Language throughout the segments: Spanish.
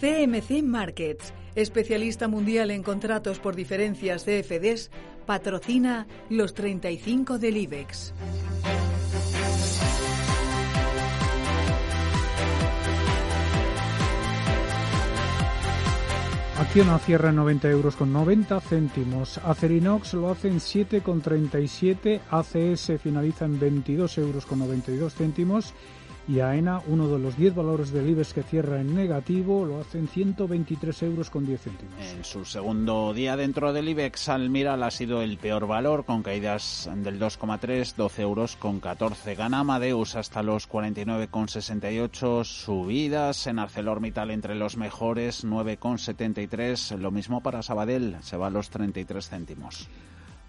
CMC Markets, especialista mundial en contratos por diferencias CFDs, patrocina los 35 del IBEX. Acciona cierra en 90 euros con 90 céntimos. Acerinox lo hace en 7,37. ACS finaliza en 22 euros con 92 céntimos y AENA, uno de los 10 valores del IBEX que cierra en negativo, lo hace en 123 euros con 10 céntimos. En su segundo día dentro del IBEX, Almiral ha sido el peor valor, con caídas del 2,3, 12 euros con 14. Gana Amadeus hasta los 49,68, subidas en ArcelorMittal entre los mejores, 9,73. Lo mismo para Sabadell, se va a los 33 céntimos.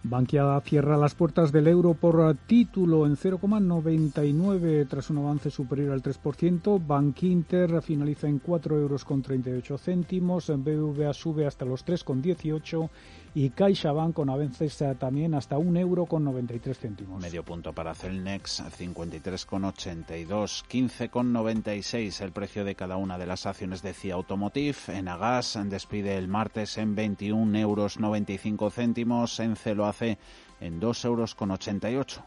Bankia cierra las puertas del euro por título en 0,99 tras un avance superior al 3%. Bank Inter finaliza en 4 euros con 38 céntimos. BVA sube hasta los 3,18 y CaixaBank con avances también hasta un euro con 93 céntimos. Medio punto para Celnex, 53,82, 15,96 el precio de cada una de las acciones de CIA Automotive. En Agas despide el martes en 21 euros 95 céntimos, en lo en 2 euros con 88.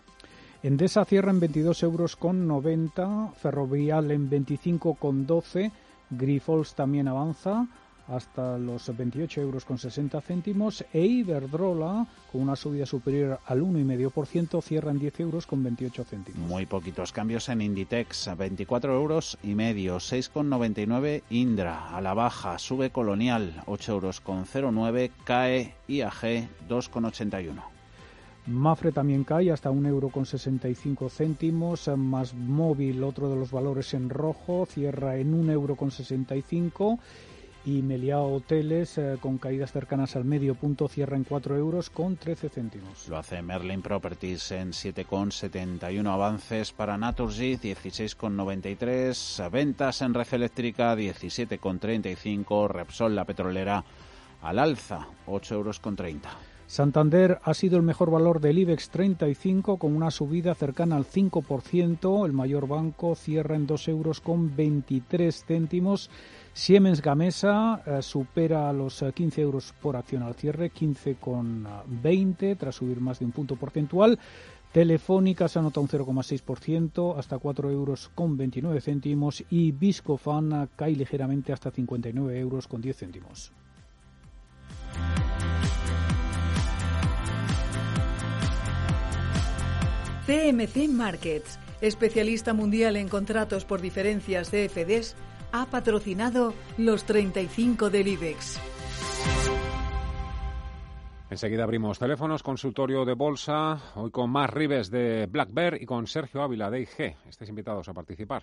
Endesa cierra en 22 euros con 90, Ferrovial en 25 con 12, Grifols también avanza hasta los 28 euros con 60 céntimos e Iberdrola con una subida superior al 1,5% cierra en 10 euros con 28 céntimos. Muy poquitos cambios en Inditex, 24 euros y medio, 6,99 Indra a la baja, sube Colonial 8 euros con 09, cae IAG 2,81. Mafre también cae hasta un euro con 65 céntimos, más móvil, otro de los valores en rojo, cierra en un euro con 65 y Meliá Hoteles eh, con caídas cercanas al medio punto cierra en 4 euros con 13 céntimos. Lo hace Merlin Properties en 7,71 avances para Naturgy 16,93 ventas en red eléctrica 17,35 Repsol la petrolera al alza 8 euros con 30. Santander ha sido el mejor valor del IBEX 35 con una subida cercana al 5%. El mayor banco cierra en 2 euros con 23 céntimos. Siemens Gamesa eh, supera los 15 eh, euros por acción al cierre, 15,20 tras subir más de un punto porcentual. Telefónica se anota un 0,6% hasta 4 euros con 29 céntimos y Viscofan cae ligeramente hasta 59 euros con 10 céntimos. CMC Markets, especialista mundial en contratos por diferencias CFDs, ha patrocinado los 35 del IBEX. Enseguida abrimos teléfonos, consultorio de bolsa, hoy con más Rives de Black Bear y con Sergio Ávila de IG. Estéis invitados a participar.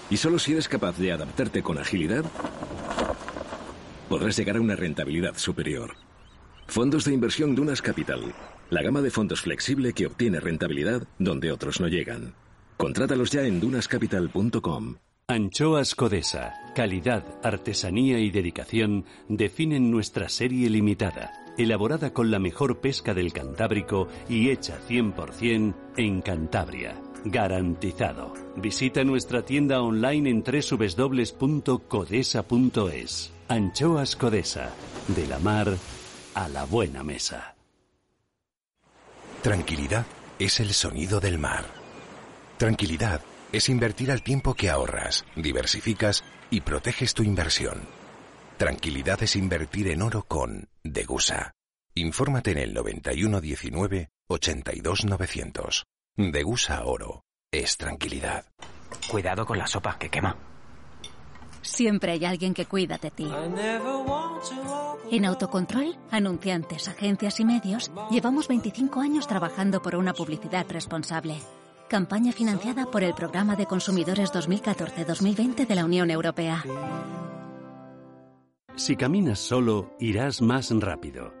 y solo si eres capaz de adaptarte con agilidad podrás llegar a una rentabilidad superior. Fondos de inversión Dunas Capital, la gama de fondos flexible que obtiene rentabilidad donde otros no llegan. Contrátalos ya en dunascapital.com. Anchoas Codesa, calidad, artesanía y dedicación definen nuestra serie limitada, elaborada con la mejor pesca del Cantábrico y hecha 100% en Cantabria. Garantizado. Visita nuestra tienda online en www.codesa.es. Anchoas Codesa. De la mar a la buena mesa. Tranquilidad es el sonido del mar. Tranquilidad es invertir al tiempo que ahorras, diversificas y proteges tu inversión. Tranquilidad es invertir en oro con Degusa. Infórmate en el 9119 82900. Degusa Oro es tranquilidad. Cuidado con la sopa que quema. Siempre hay alguien que cuida de ti. En Autocontrol, anunciantes, agencias y medios, llevamos 25 años trabajando por una publicidad responsable. Campaña financiada por el Programa de Consumidores 2014-2020 de la Unión Europea. Si caminas solo, irás más rápido.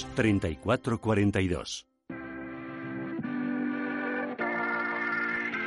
3442.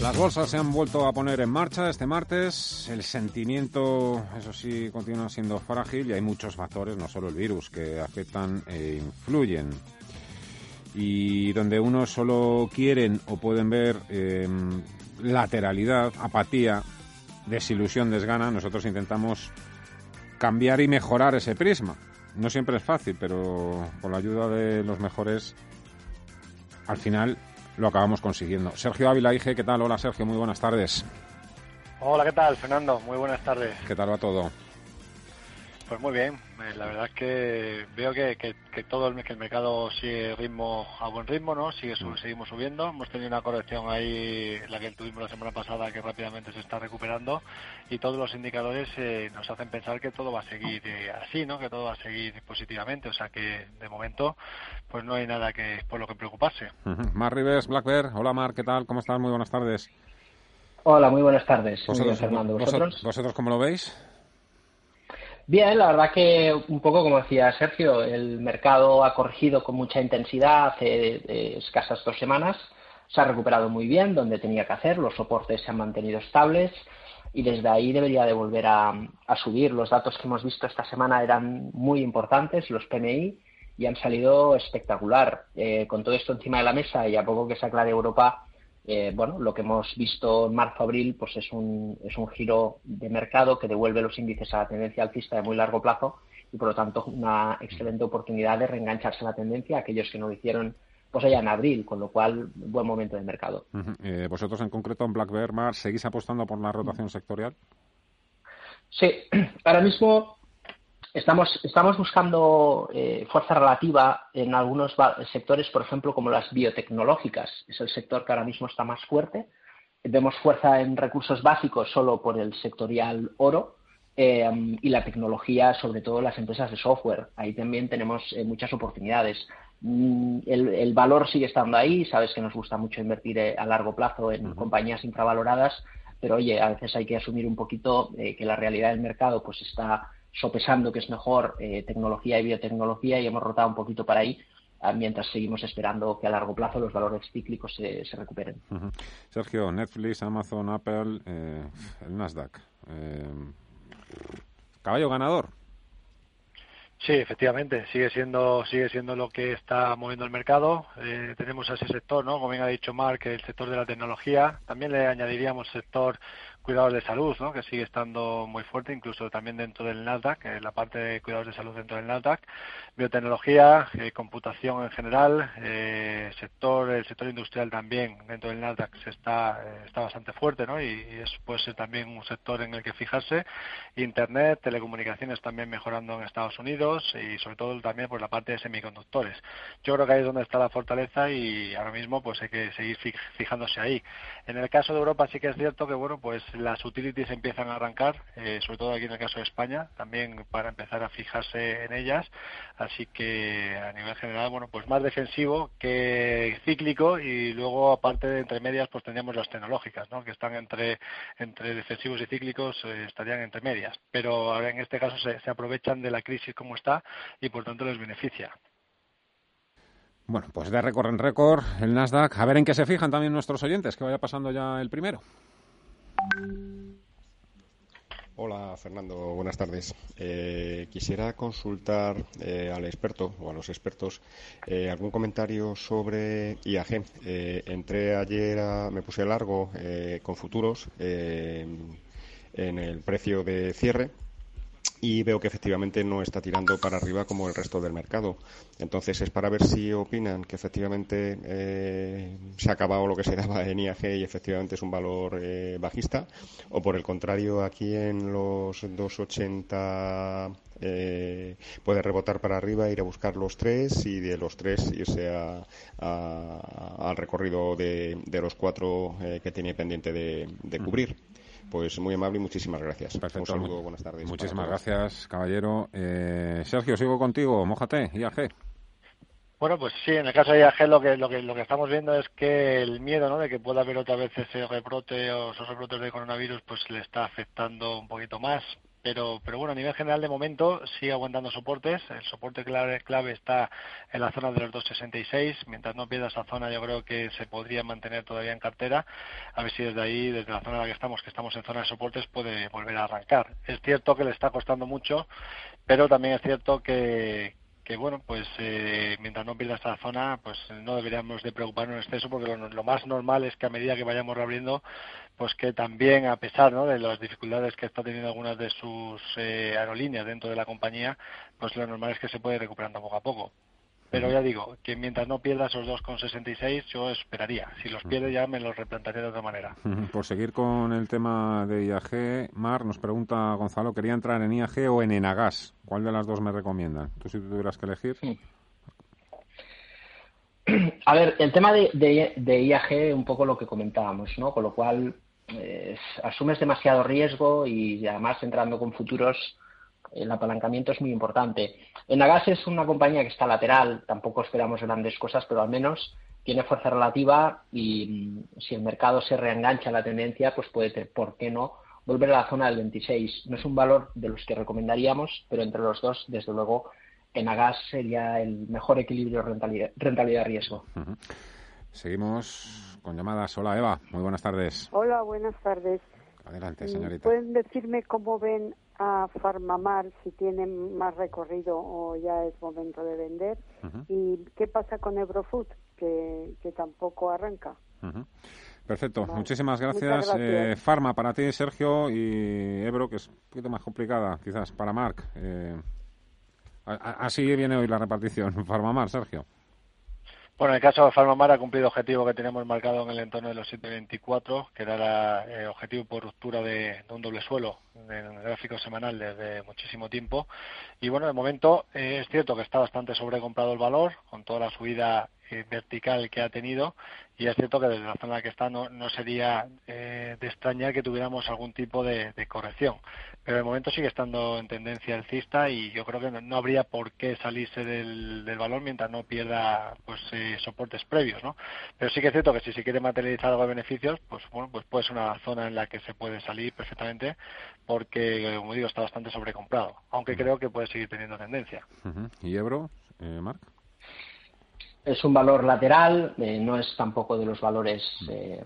Las bolsas se han vuelto a poner en marcha este martes. El sentimiento, eso sí, continúa siendo frágil y hay muchos factores, no solo el virus, que afectan e influyen. Y donde unos solo quieren o pueden ver em, lateralidad, apatía, desilusión, desgana, nosotros intentamos cambiar y mejorar ese prisma. No siempre es fácil, pero con la ayuda de los mejores, al final lo acabamos consiguiendo. Sergio Ávila, IG, ¿qué tal? Hola Sergio, muy buenas tardes. Hola, ¿qué tal, Fernando? Muy buenas tardes. ¿Qué tal va todo? Pues muy bien, la verdad es que veo que, todo el, que el mercado sigue ritmo a buen ritmo, ¿no? Sigue mm. seguimos subiendo. Hemos tenido una corrección ahí, la que tuvimos la semana pasada, que rápidamente se está recuperando y todos los indicadores eh, nos hacen pensar que todo va a seguir eh, así, ¿no? Que todo va a seguir positivamente. O sea que de momento, pues no hay nada que por lo que preocuparse. Mar Rives, Black Bear. Hola Mar, ¿qué tal? ¿Cómo estás? Muy buenas tardes. Hola, muy buenas tardes. Fernando. ¿Vosotros, ¿Vosotros cómo lo veis? Bien, la verdad que un poco como decía Sergio, el mercado ha corregido con mucha intensidad hace escasas dos semanas, se ha recuperado muy bien donde tenía que hacer, los soportes se han mantenido estables y desde ahí debería de volver a, subir. Los datos que hemos visto esta semana eran muy importantes, los PMI, y han salido espectacular. Eh, con todo esto encima de la mesa y a poco que se aclare Europa, eh, bueno, lo que hemos visto en marzo-abril pues es un, es un giro de mercado que devuelve los índices a la tendencia alcista de muy largo plazo y por lo tanto una excelente oportunidad de reengancharse a la tendencia a aquellos que no lo hicieron pues allá en abril, con lo cual buen momento de mercado. Eh, ¿Vosotros en concreto en Black Bear, seguís apostando por la rotación sectorial? Sí, ahora mismo Estamos, estamos buscando eh, fuerza relativa en algunos sectores, por ejemplo, como las biotecnológicas. Es el sector que ahora mismo está más fuerte. Vemos fuerza en recursos básicos solo por el sectorial oro eh, y la tecnología, sobre todo las empresas de software. Ahí también tenemos eh, muchas oportunidades. Mm, el, valor sigue estando ahí. Sabes que nos gusta mucho invertir a largo plazo en compañías infravaloradas, pero oye, a veces hay que asumir un poquito que la realidad del mercado pues está sopesando que es mejor eh, tecnología y biotecnología y hemos rotado un poquito para ahí ah, mientras seguimos esperando que a largo plazo los valores cíclicos se, recuperen. Sergio, Netflix, Amazon, Apple, eh, el Nasdaq. Eh, ¿Caballo ganador? Sí, efectivamente, sigue siendo sigue siendo lo que está moviendo el mercado. tenemos ese sector, ¿no? Como bien ha dicho Mark, el sector de la tecnología. También le añadiríamos sector cuidados de salud, ¿no? que sigue estando muy fuerte, incluso también dentro del Nasdaq, eh, la parte de cuidados de salud dentro del Nasdaq, biotecnología, eh, computación en general, eh, sector, el sector industrial también dentro del Nasdaq se está, está bastante fuerte, ¿no? y, eso puede ser también un sector en el que fijarse. Internet, telecomunicaciones también mejorando en Estados Unidos y sobre todo también por la parte de semiconductores. Yo creo que ahí es donde está la fortaleza y ahora mismo pues hay que seguir fijándose ahí. En el caso de Europa sí que es cierto que bueno pues las utilities empiezan a arrancar, eh, sobre todo aquí en el caso de España, también para empezar a fijarse en ellas. Así que a nivel general, bueno, pues más defensivo que cíclico y luego aparte de entre medias, pues tendríamos las tecnológicas, ¿no? Que están entre entre defensivos y cíclicos eh, estarían entre medias. Pero ahora en este caso se, se aprovechan de la crisis como está y por tanto les beneficia. Bueno, pues de récord en récord el Nasdaq. A ver en qué se fijan también nuestros oyentes, que vaya pasando ya el primero. Hola Fernando, buenas tardes. Eh, quisiera consultar eh, al experto o a los expertos eh, algún comentario sobre IAG. entré ayer, me puse largo con futuros en el precio de cierre y veo que efectivamente no está tirando para arriba como el resto del mercado. Entonces es para ver si opinan que efectivamente eh, se ha acabado lo que se daba en IAG y efectivamente es un valor eh, bajista o por el contrario aquí en los 280 eh, puede rebotar para arriba, ir a buscar los tres y de los tres irse al recorrido de, los cuatro que tiene pendiente de, cubrir. Pues muy amable y muchísimas gracias. Perfecto. Un saludo, buenas tardes. Muchísimas gracias, caballero. Eh, Sergio, sigo contigo. Mójate, IAG. Bueno, pues sí, en el caso de IAG lo que, lo que, lo que estamos viendo es que el miedo ¿no? de que pueda haber otra vez ese rebrote o esos rebrotes de coronavirus pues le está afectando un poquito más pero, pero bueno, a nivel general de momento sigue aguantando soportes. El soporte clave, clave está en la zona de los 266. Mientras no pierda esa zona, yo creo que se podría mantener todavía en cartera. A ver si desde ahí, desde la zona en la que estamos, que estamos en zona de soportes, puede volver a arrancar. Es cierto que le está costando mucho, pero también es cierto que, que bueno, pues eh, mientras no pierda esta zona, pues no deberíamos de preocuparnos en exceso, porque lo, más normal es que a medida que vayamos reabriendo, pues que también, a pesar ¿no? de las dificultades que está teniendo algunas de sus eh, aerolíneas dentro de la compañía, pues lo normal es que se puede recuperando poco a poco. Pero ya digo, que mientras no pierda esos 2,66, yo esperaría. Si los pierde ya me los replantaría de otra manera. Por seguir con el tema de IAG, Mar nos pregunta Gonzalo, ¿quería entrar en IAG o en Enagas? ¿Cuál de las dos me recomiendan? Tú si tuvieras que elegir. A ver, el tema de, de, IAG, un poco lo que comentábamos, ¿no? Con lo cual, eh, asumes demasiado riesgo y además entrando con futuros el apalancamiento es muy importante. Enagas es una compañía que está lateral, tampoco esperamos grandes cosas, pero al menos tiene fuerza relativa y mm, si el mercado se reengancha la tendencia, pues puede, ¿por qué no?, volver a la zona del 26. No es un valor de los que recomendaríamos, pero entre los dos, desde luego, Enagas sería el mejor equilibrio rentabilidad-riesgo. Seguimos con llamadas. Hola, Eva. Muy buenas tardes. Hola, buenas tardes. Adelante, mm, señorita. ¿Pueden decirme cómo ven a Farmamar si tienen más recorrido o ya es momento de vender? ¿Y qué pasa con Ebrofood, que, que tampoco arranca? Perfecto, muchísimas gracias. Eh, Farma para ti, Sergio, y Ebro, que es un poquito más complicada, quizás, para Marc. Eh, así viene hoy la repartición. Farmamar, Sergio. Bueno, en el caso de Farmamar ha cumplido el objetivo que teníamos marcado en el entorno de los 7.24, que era el eh, objetivo por ruptura de, un doble suelo en el gráfico semanal desde muchísimo tiempo. Y bueno, de momento eh, es cierto que está bastante sobrecomprado el valor, con toda la subida eh, vertical que ha tenido y es cierto que desde la zona en la que está no, no sería eh, de extrañar que tuviéramos algún tipo de, corrección. Pero de momento sigue estando en tendencia alcista y yo creo que no, habría por qué salirse del, del, valor mientras no pierda pues eh, soportes previos, ¿no? Pero sí que es cierto que si se quiere materializar algo de beneficios, pues bueno, pues puede ser una zona en la que se puede salir perfectamente porque, como digo, está bastante sobrecomprado, aunque creo que puede seguir teniendo tendencia. ¿Y Ebro, eh, Marc? Es un valor lateral, eh, no es tampoco de los valores eh,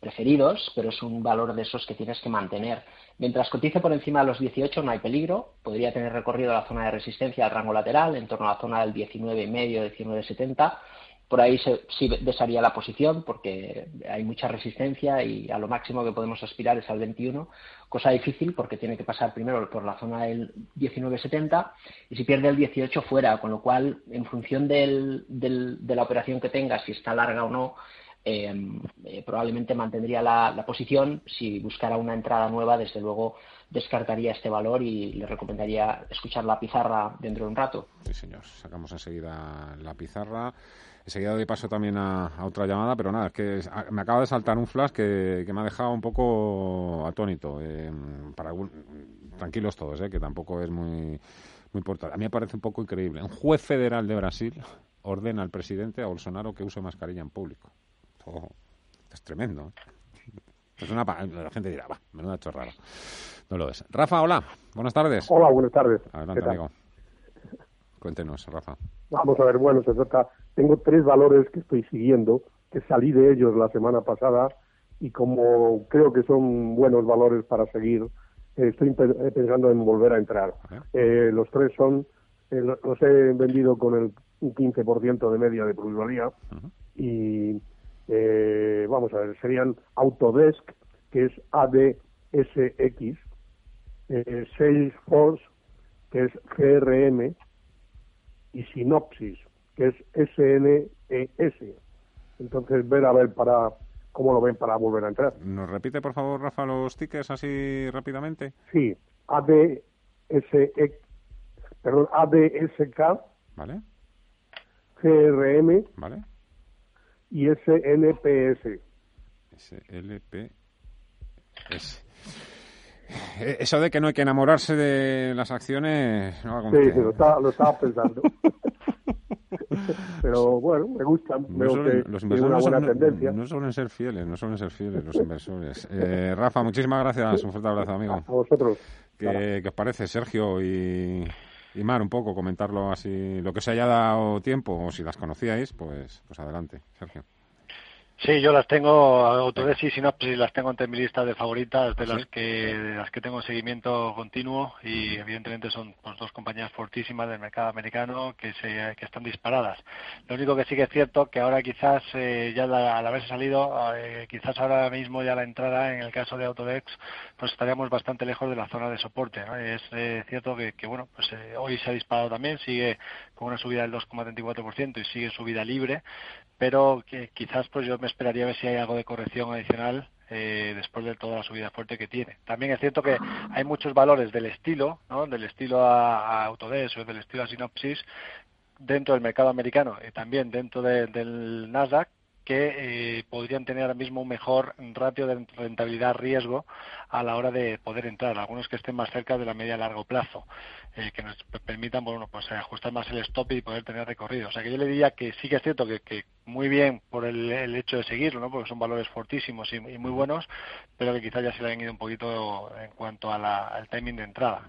preferidos, pero es un valor de esos que tienes que mantener. Mientras cotice por encima de los 18 no hay peligro, podría tener recorrido la zona de resistencia al rango lateral, en torno a la zona del 19,5, 19,70 por ahí se, sí desharía la posición porque hay mucha resistencia y a lo máximo que podemos aspirar es al 21, cosa difícil porque tiene que pasar primero por la zona del 19.70 y si pierde el 18 fuera, con lo cual en función del, de la operación que tenga, si está larga o no, em, eh, probablemente mantendría la, la, posición. Si buscara una entrada nueva, desde luego descartaría este valor y le recomendaría escuchar la pizarra dentro de un rato. Sí, señor. Sacamos enseguida la pizarra. Enseguida doy paso también a, otra llamada, pero nada, es que me acaba de saltar un flash que, me ha dejado un poco atónito. Eh, para tranquilos todos, eh, que tampoco es muy, muy importante. A mí me parece un poco increíble. Un juez federal de Brasil ordena al presidente, a Bolsonaro, que use mascarilla en público. es tremendo. Es una, la gente dirá, va, menuda chorrada. No lo es. Rafa, hola. Buenas tardes. Hola, buenas tardes. Adelante, amigo. Cuéntenos, Rafa. Vamos a ver, bueno, se trata. Tengo tres valores que estoy siguiendo, que salí de ellos la semana pasada y como creo que son buenos valores para seguir, eh, estoy eh, pensando en volver a entrar. Eh, los tres son, los he vendido con el un 15% de media de plusvalía. Y vamos a ver, serían Autodesk, que es ADSX, Salesforce, que es CRM, y Sinopsis, que es SNES. Entonces, ver a ver para cómo lo ven para volver a entrar. ¿Nos repite, por favor, Rafa, los tickets así rápidamente? Sí, ADSE, perdón, ADSK, ¿vale? CRM, ¿vale? Y SNPS. SLPS. Eh, eso de que no hay que enamorarse de las acciones... No sí, lo estaba, lo estaba pensando. Pero bueno, me gustan. No los inversores una buena tendencia. No, suelen ser fieles, no suelen ser fieles los inversores. Eh, Rafa, muchísimas gracias. Un fuerte abrazo, amigo. A vosotros. ¿Qué, ¿qué os parece, Sergio y, y Mar, un poco, comentarlo así, lo que se haya dado tiempo, o si las conocíais, pues, pues adelante, Sergio. Sí, yo las tengo, Autodesk y Synopsis las tengo entre mi lista de favoritas de las que de las que tengo seguimiento continuo y evidentemente son pues, dos compañías fortísimas del mercado americano que se que están disparadas. Lo único que sí que es cierto que ahora quizás eh, ya al haberse salido, eh, quizás ahora mismo ya la entrada en el caso de Autodesk pues estaríamos bastante lejos de la zona de soporte. Es eh, cierto que, que, bueno pues hoy se ha disparado también, sigue con una subida del 2,34% y sigue subida libre, pero que quizás pues yo me esperaría ver si hay algo de corrección adicional eh, después de toda la subida fuerte que tiene. También es cierto que hay muchos valores del estilo, ¿no? del estilo a, Autodesk o del estilo a Synopsis dentro del mercado americano y también dentro del Nasdaq que eh, podrían tener ahora mismo un mejor ratio de rentabilidad riesgo a la hora de poder entrar, algunos que estén más cerca de la media a largo plazo, eh, que nos permitan bueno, pues ajustar más el stop y poder tener recorrido. O sea que yo le diría que sí que es cierto que, que muy bien por el, hecho de seguirlo, ¿no? porque son valores fortísimos y, muy buenos, pero que quizás ya se le han ido un poquito en cuanto al timing de entrada.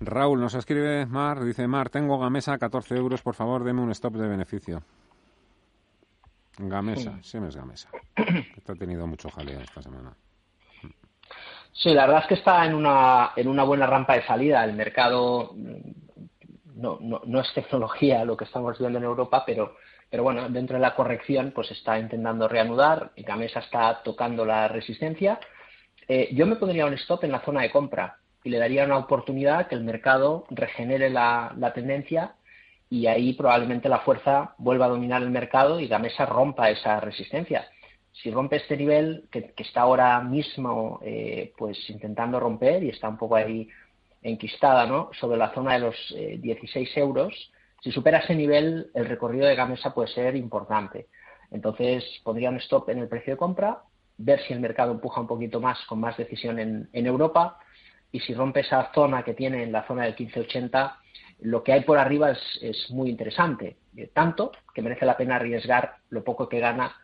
Raúl nos escribe Mar, dice Mar, tengo Gamesa a 14 euros, por favor, deme un stop de beneficio. Gamesa, sí. es Gamesa. Esto ha tenido mucho jaleo esta semana. Sí, la verdad es que está en una, en una buena rampa de salida. El mercado mm, no, no, no es tecnología lo que estamos viendo en Europa, pero, pero bueno, dentro de la corrección pues está intentando reanudar y Gamesa está tocando la resistencia. Eh, yo me pondría un stop en la zona de compra y le daría una oportunidad que el mercado regenere la, la tendencia y ahí probablemente la fuerza vuelva a dominar el mercado y la mesa rompa esa resistencia. Si rompe este nivel que, está ahora mismo eh, pues intentando romper y está un poco ahí enquistada ¿no? sobre la zona de los 16 eh, euros, si supera ese nivel el recorrido de Gamesa puede ser importante. Entonces pondría un stop en el precio de compra, ver si el mercado empuja un poquito más con más decisión en, en Europa y si rompe esa zona que tiene en la zona del 1580 lo que hay por arriba es, muy interesante, eh, tanto que merece la pena arriesgar lo poco que gana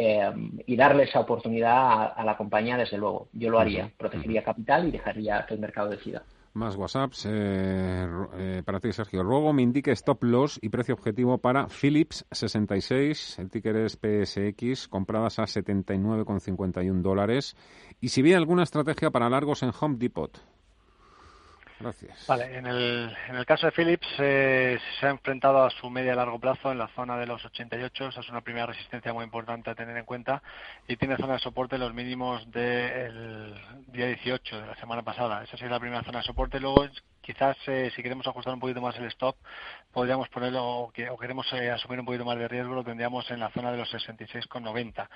eh, y darle esa oportunidad a, la compañía, desde luego. Yo lo haría, protegería capital y dejaría que el mercado decida. Más WhatsApps eh, para ti, Sergio. Luego me indique stop loss y precio objetivo para Philips 66, el ticker es PSX, compradas a 79,51 dólares. Y si ve alguna estrategia para largos en Home Depot. Vale, en el, en el caso de Philips eh, se ha enfrentado a su media a largo plazo en la zona de los 88, esa es una primera resistencia muy importante a tener en cuenta. Y tiene zona de soporte los mínimos del día 18 de la semana pasada, esa sería la primera zona de soporte, luego quizás si queremos ajustar un poquito más el stop, podríamos ponerlo o, queremos asumir un poquito más de riesgo, lo tendríamos en la zona de los 66,90.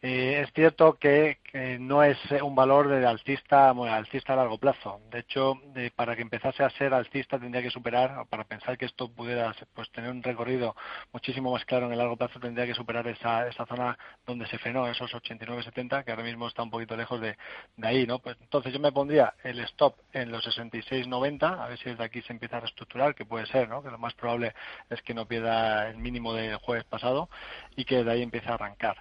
es cierto que no es un valor de alcista, alcista a largo plazo. De hecho, para que empezase a ser alcista tendría que superar, para pensar que esto pudiera pues, tener un recorrido muchísimo más claro en el largo plazo, tendría que superar esa, esa zona donde se frenó, esos 89,70, que ahora mismo está un poquito lejos de, de ahí. ¿no? Pues, entonces yo me pondría el stop en los 66,90, a ver si desde aquí se empieza a reestructurar, que puede ser, ¿no? que lo más probable es que no pierda el mínimo del jueves pasado y que de ahí empiece a arrancar.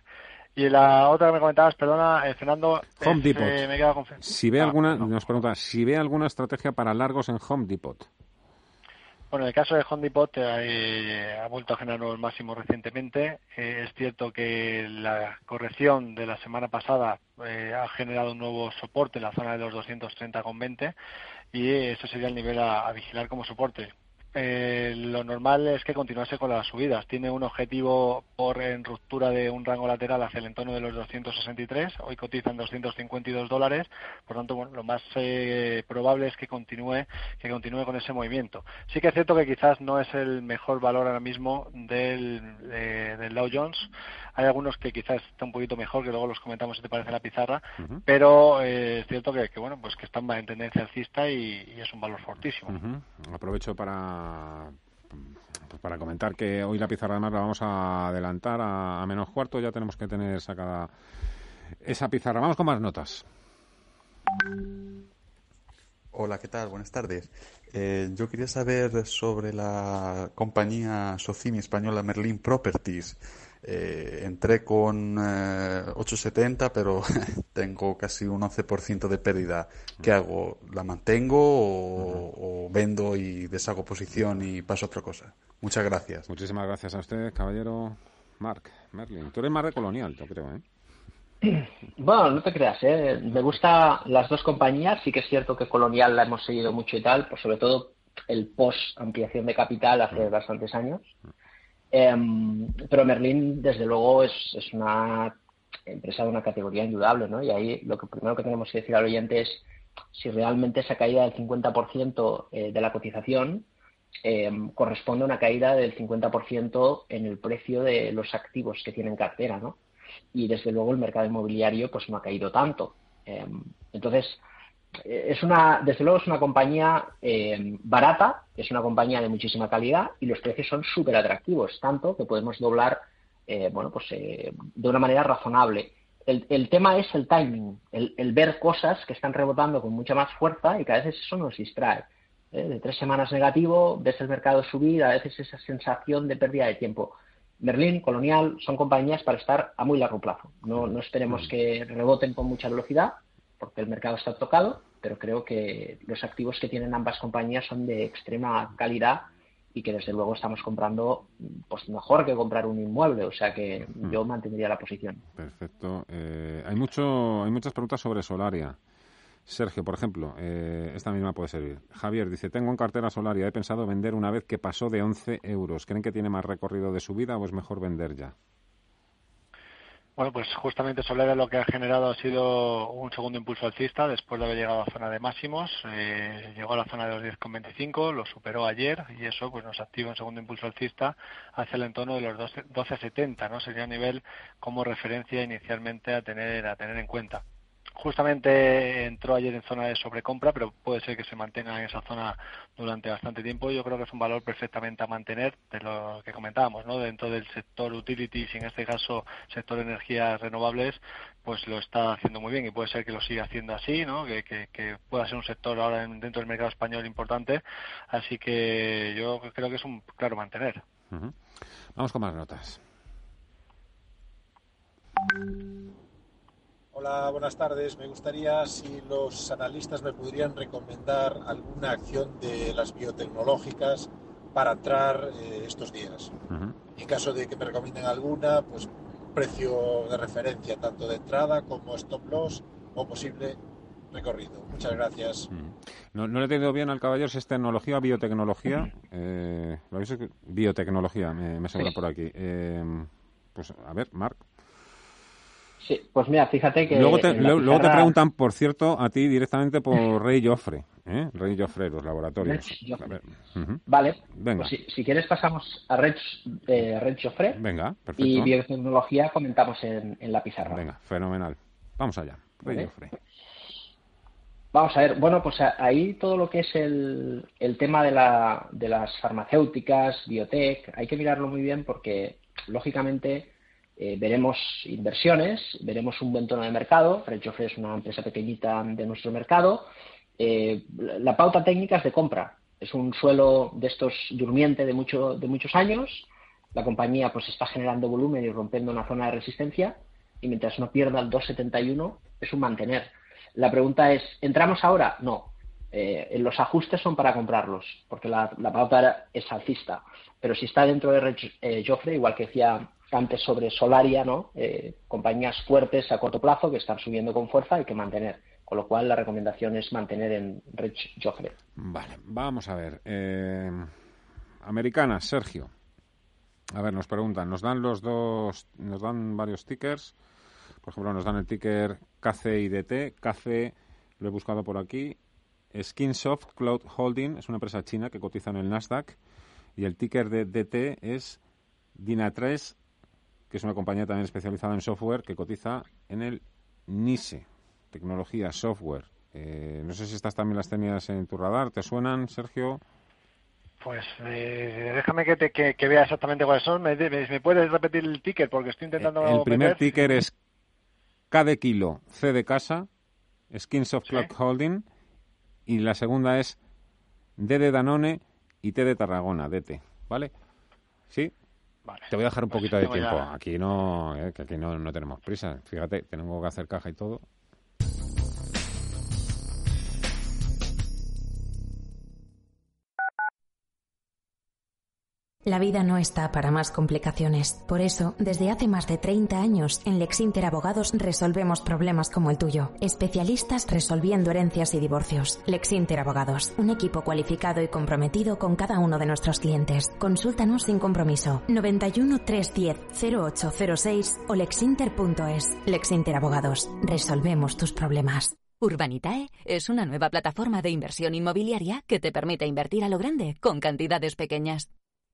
Y la otra que me comentabas, perdona, eh, Fernando, Home Depot. Eh, me queda si ve ah, alguna, nos pregunta, si ve alguna estrategia para largos en Home Depot. Bueno, en el caso de Home Depot eh, ha vuelto a generar nuevos máximos recientemente. es cierto que la corrección de la semana pasada ha generado un nuevo soporte en la zona de los 230,20 y ese sería el nivel a vigilar como soporte eh, lo normal es que continuase con las subidas. Tiene un objetivo por en ruptura de un rango lateral hacia el entorno de los 263. Hoy cotizan 252 dólares. Por tanto, bueno, lo más eh, probable es que continúe que continúe con ese movimiento. Sí que es cierto que quizás no es el mejor valor ahora mismo del, eh, del Dow Jones. Hay algunos que quizás están un poquito mejor, que luego los comentamos si te parece la pizarra, pero eh, es cierto que, bueno, pues que están en tendencia alcista y, es un valor fortísimo. Aprovecho para pues para comentar que hoy la pizarra además la vamos a adelantar a, menos cuarto, ya tenemos que tener sacada esa pizarra. Vamos con más notas. Hola, ¿qué tal? Buenas tardes. Eh, yo quería saber sobre la compañía Socimi española Merlin Properties. Eh, entré con 8,70, eh, pero tengo casi un 11% de pérdida. ¿Qué hago? ¿La mantengo o, vendo y deshago posición y paso a otra cosa? Muchas gracias. Muchísimas gracias a usted, caballero Mark Merlin. Tú eres más de colonial, yo creo, ¿eh? Bueno, no te creas, ¿eh? me gusta las dos compañías. Sí que es cierto que Colonial la hemos seguido mucho y tal, pues sobre todo el post ampliación de capital hace bastantes años. Em, pero Merlin, desde luego, es, es, una empresa de una categoría indudable, ¿no? Y ahí lo que primero que tenemos que decir al oyente es si realmente esa caída del 50% eh, de la cotización em, corresponde a una caída del 50% en el precio de los activos que tienen cartera, ¿no? Y desde luego el mercado inmobiliario pues no ha caído tanto. Em, entonces, es una, desde luego es una compañía eh, barata, es una compañía de muchísima calidad y los precios son súper atractivos, tanto que podemos doblar eh, bueno, pues, eh, de una manera razonable. El, tema es el timing, el, ver cosas que están rebotando con mucha más fuerza y que a veces eso nos distrae. De tres semanas negativo, ves el mercado subir, a veces esa sensación de pérdida de tiempo. Merlin, Colonial, son compañías para estar a muy largo plazo. No, no esperemos que reboten con mucha velocidad, porque el mercado está tocado, pero creo que los activos que tienen ambas compañías son de extrema calidad y que desde luego estamos comprando pues mejor que comprar un inmueble, o sea que mm. yo mantendría la posición. Perfecto. Eh, hay mucho, hay muchas preguntas sobre Solaria. Sergio, por ejemplo, eh, esta misma puede servir. Javier dice, tengo en cartera Solaria, he pensado vender una vez que pasó de 11 euros. ¿Creen que tiene más recorrido de subida o es mejor vender ya? Bueno, pues justamente Solera lo que ha generado ha sido un segundo impulso alcista después de haber llegado a zona de máximos. Eh, llegó a la zona de los 10,25, lo superó ayer y eso pues nos activa un segundo impulso alcista hacia el entorno de los 12,70, ¿no? Sería un nivel como referencia inicialmente a tener a tener en cuenta justamente entró ayer en zona de sobrecompra, pero puede ser que se mantenga en esa zona durante bastante tiempo. Yo creo que es un valor perfectamente a mantener de lo que comentábamos, ¿no? Dentro del sector utilities y en este caso sector energías renovables, pues lo está haciendo muy bien y puede ser que lo siga haciendo así, ¿no? Que, que, pueda ser un sector ahora dentro del mercado español importante. Así que yo creo que es un claro mantener. Vamos con más notas. Hola, buenas tardes. Me gustaría si los analistas me podrían recomendar alguna acción de las biotecnológicas para entrar eh, estos días. En caso de que me recomienden alguna, pues precio de referencia tanto de entrada como stop loss o posible recorrido. Muchas gracias. No, le he entendido bien al caballero si es tecnología o biotecnología. Eh, biotecnología, me, me por aquí. Eh, pues a ver, Marc. Sí, pues mira, fíjate que... Luego te, luego te preguntan, por cierto, a ti directamente por Rey Joffre. ¿eh? Rey Joffre, los laboratorios. Vale, Venga. Pues si, quieres pasamos a Red, eh, Red Joffre. Venga, perfecto. Y biotecnología comentamos en, la pizarra. Venga, fenomenal. Vamos allá, Rey Joffre. Vamos a ver, bueno, pues ahí todo lo que es el, el tema de, la, de las farmacéuticas, biotech, hay que mirarlo muy bien porque, lógicamente, eh, veremos inversiones, veremos un buen tono de mercado. Red Joffre es una empresa pequeñita de nuestro mercado eh, la pauta técnica es de compra. Es un suelo de estos durmiente de, mucho, de muchos años. La compañía pues está generando volumen y rompiendo una zona de resistencia y mientras no pierda el 2,71 es un mantener. La pregunta es, ¿entramos ahora? No. Eh, los ajustes son para comprarlos, porque la, pauta es alcista. Pero si está dentro de eh, Joffre, igual que decía antes sobre Solaria, ¿no? Eh, compañías fuertes a corto plazo que están subiendo con fuerza hay que mantener. Con lo cual, la recomendación es mantener en Rich Joffre. Vale, vamos a ver. Eh, americana, Sergio. A ver, nos preguntan, nos dan los dos, nos dan varios tickers. Por ejemplo, nos dan el ticker KCIDT. KC, lo he buscado por aquí. Skinsoft Cloud Holding es una empresa china que cotiza en el Nasdaq. Y el ticker de DT es Dina3, que es una compañía también especializada en software que cotiza en el NISE tecnología, software. Eh, no sé si estas también las tenías en tu radar. ¿Te suenan, Sergio? Pues eh, déjame que, te, que, vea exactamente cuáles son. ¿Me, puedes repetir el ticker? Porque estoy intentando... El primer ticker es K de kilo, C de casa, Skins of Clock Holding. Y la segunda es D de Danone y T de Tarragona, DT. ¿Vale? ¿Sí? Te voy a dejar un pues poquito de tiempo. Aquí no, eh, que aquí no, no tenemos prisa. Fíjate, tengo que hacer caja y todo. La vida no está para más complicaciones. Por eso, desde hace más de 30 años, en Lexinter Abogados resolvemos problemas como el tuyo. Especialistas resolviendo herencias y divorcios. Lexinter Abogados, un equipo cualificado y comprometido con cada uno de nuestros clientes. Consúltanos sin compromiso. 91 310 0806 o lexinter.es. Lexinter Abogados, resolvemos tus problemas. Urbanitae es una nueva plataforma de inversión inmobiliaria que te permite invertir a lo grande con cantidades pequeñas.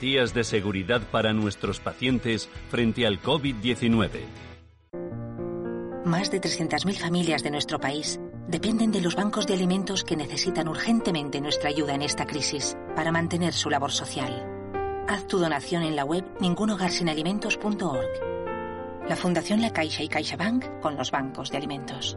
de seguridad para nuestros pacientes frente al COVID-19. Más de 300.000 familias de nuestro país dependen de los bancos de alimentos que necesitan urgentemente nuestra ayuda en esta crisis para mantener su labor social. Haz tu donación en la web ningunogarsinalimentos.org. La Fundación La Caixa y CaixaBank con los bancos de alimentos.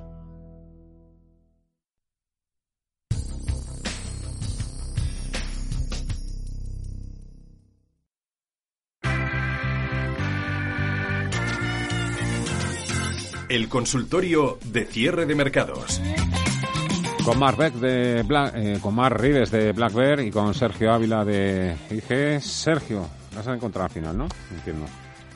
El consultorio de cierre de mercados. Con Mar Beck de Black, eh, con Mar Rives de Black Bear y con Sergio Ávila de IG. Sergio, vas a encontrar al final, ¿no? Entiendo.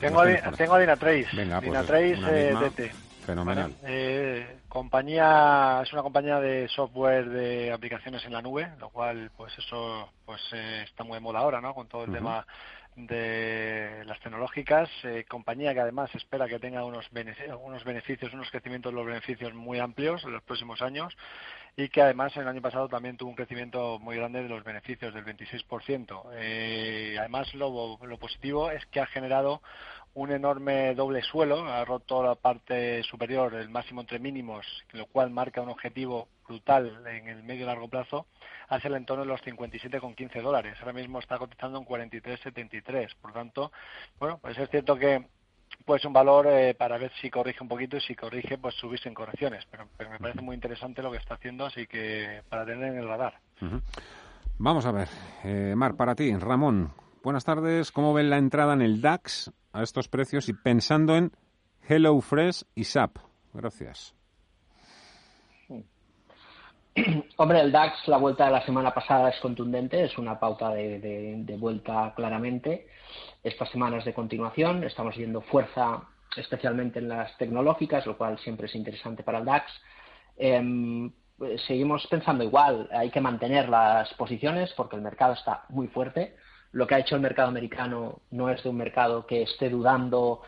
Tengo, a, tengo. Venga, pues Trace eh, DT. Fenomenal. Eh, compañía es una compañía de software de aplicaciones en la nube, lo cual pues eso pues eh, está muy de moda ahora, ¿no? Con todo el tema de las tecnológicas, eh, compañía que además espera que tenga unos, unos beneficios, unos crecimientos de los beneficios muy amplios en los próximos años y que además el año pasado también tuvo un crecimiento muy grande de los beneficios del 26%. Eh, además, lo positivo es que ha generado un enorme doble suelo, ha roto la parte superior, el máximo entre mínimos, lo cual marca un objetivo brutal en el medio y largo plazo, hacia el entorno de los 57,15 dólares. Ahora mismo está cotizando en 43,73. Por tanto, bueno, pues es cierto que pues un valor eh, para ver si corrige un poquito y si corrige, pues subirse en correcciones. Pero, me parece muy interesante lo que está haciendo, así que para tener en el radar. Vamos a ver, eh, Mar, para ti, Ramón, buenas tardes. ¿Cómo ven la entrada en el DAX a estos precios y pensando en HelloFresh y SAP? Gracias. Hombre, el DAX, la vuelta de la semana pasada es contundente, es una pauta de, vuelta claramente. Estas semanas de continuación estamos viendo fuerza especialmente en las tecnológicas, lo cual siempre es interesante para el DAX. Em, seguimos pensando igual, hay que mantener las posiciones porque el mercado está muy fuerte. Lo que ha hecho el mercado americano no es de un mercado que esté dudando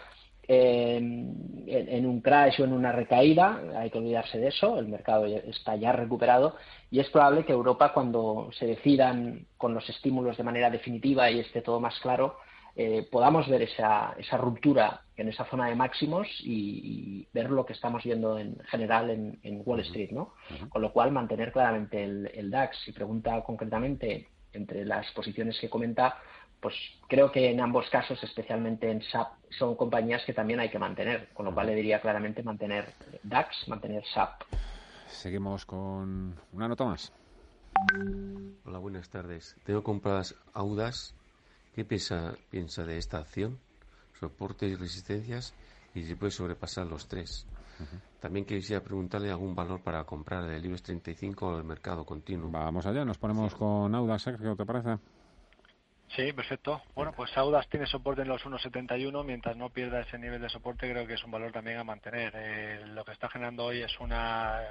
en, un crash o en una recaída, hay que olvidarse de eso, el mercado está ya recuperado y es probable que Europa cuando se decidan con los estímulos de manera definitiva y esté todo más claro, eh, podamos ver esa, esa ruptura en esa zona de máximos y, ver lo que estamos viendo en general en, Wall Street, ¿no? Con lo cual mantener claramente el, el DAX. Si pregunta concretamente entre las posiciones que comenta, pues creo que en ambos casos, especialmente en SAP, son compañías que también hay que mantener, con lo cual le diría claramente mantener DAX, mantener SAP. Seguimos con una nota más. Hola, buenas tardes. Tengo compradas Audas. ¿Qué piensa, piensa de esta acción? Soportes y resistencias y si puede sobrepasar los tres. También quisiera preguntarle algún valor para comprar el IBEX 35 o el mercado continuo. Vamos allá, nos ponemos con Audas, Sergio, ¿te parece? Sí, perfecto. Bueno, pues Audas tiene soporte en los 1,71. Mientras no pierda ese nivel de soporte, creo que es un valor también a mantener. Eh, lo que está generando hoy es una,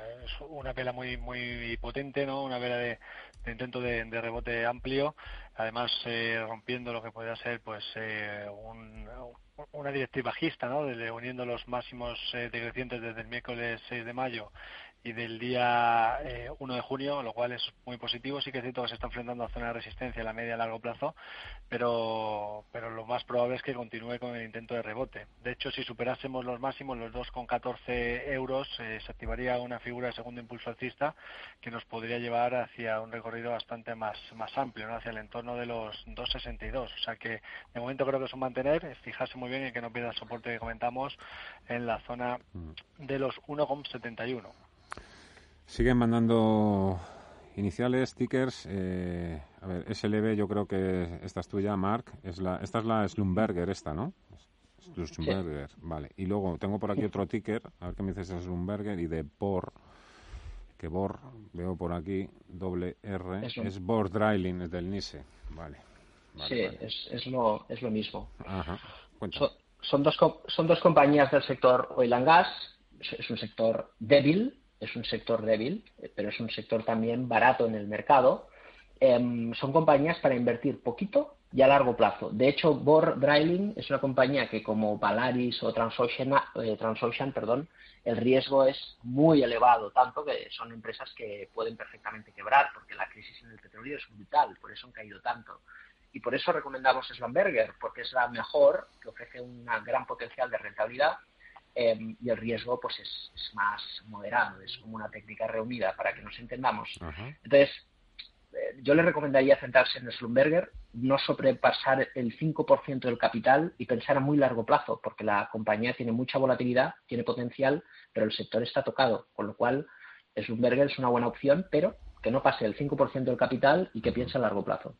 una vela muy muy potente, ¿no? Una vela de, intento de, rebote amplio. Además, eh, rompiendo lo que podría ser, pues, eh, una directriz bajista, ¿no? De, uniendo los máximos decrecientes desde el miércoles 6 de mayo y del día 1 eh, de junio, lo cual es muy positivo. Sí que es cierto que se está enfrentando a zona de resistencia a la media a largo plazo, pero, pero lo más probable es que continúe con el intento de rebote. De hecho, si superásemos los máximos, los 2,14 euros, eh, se activaría una figura de segundo impulso alcista que nos podría llevar hacia un recorrido bastante más, más amplio, ¿no? hacia el entorno de los 2,62. O sea que de momento creo que es un mantener, fijarse muy bien en que no pierda el soporte que comentamos en la zona mm. de los 1,71. Siguen mandando iniciales, stickers. Eh, a ver, SLB, yo creo que esta es tuya, Mark. Es la, esta es la Slumberger, esta, ¿no? Slumberger, vale. Y luego tengo por aquí otro ticker, a ver qué me dices de Slumberger y de BOR, que BOR, veo por aquí, doble R, es BOR Dryling, es del NISE, vale. sí, Es, es, lo, es lo mismo. Ajá. son, dos, son dos compañías del sector oil and gas, es un sector débil, es un sector débil, pero es un sector también barato en el mercado. Em, son compañías para invertir poquito y a largo plazo. De hecho, Bor Drilling es una compañía que como Polaris o Transocean, eh, Transocean perdón, el riesgo es muy elevado, tanto que son empresas que pueden perfectamente quebrar, porque la crisis en el petróleo es brutal, por eso han caído tanto. Y por eso recomendamos Slamberger, porque es la mejor, que ofrece un gran potencial de rentabilidad Em, y el riesgo pues es, más moderado, es como una técnica reunida para que nos entendamos. Entonces, eh, yo le recomendaría centrarse en Slumberger, no sobrepasar el 5% del capital y pensar a muy largo plazo, porque la compañía tiene mucha volatilidad, tiene potencial, pero el sector está tocado, con lo cual Slumberger es una buena opción, pero que no pase el 5% del capital y que piense a largo plazo.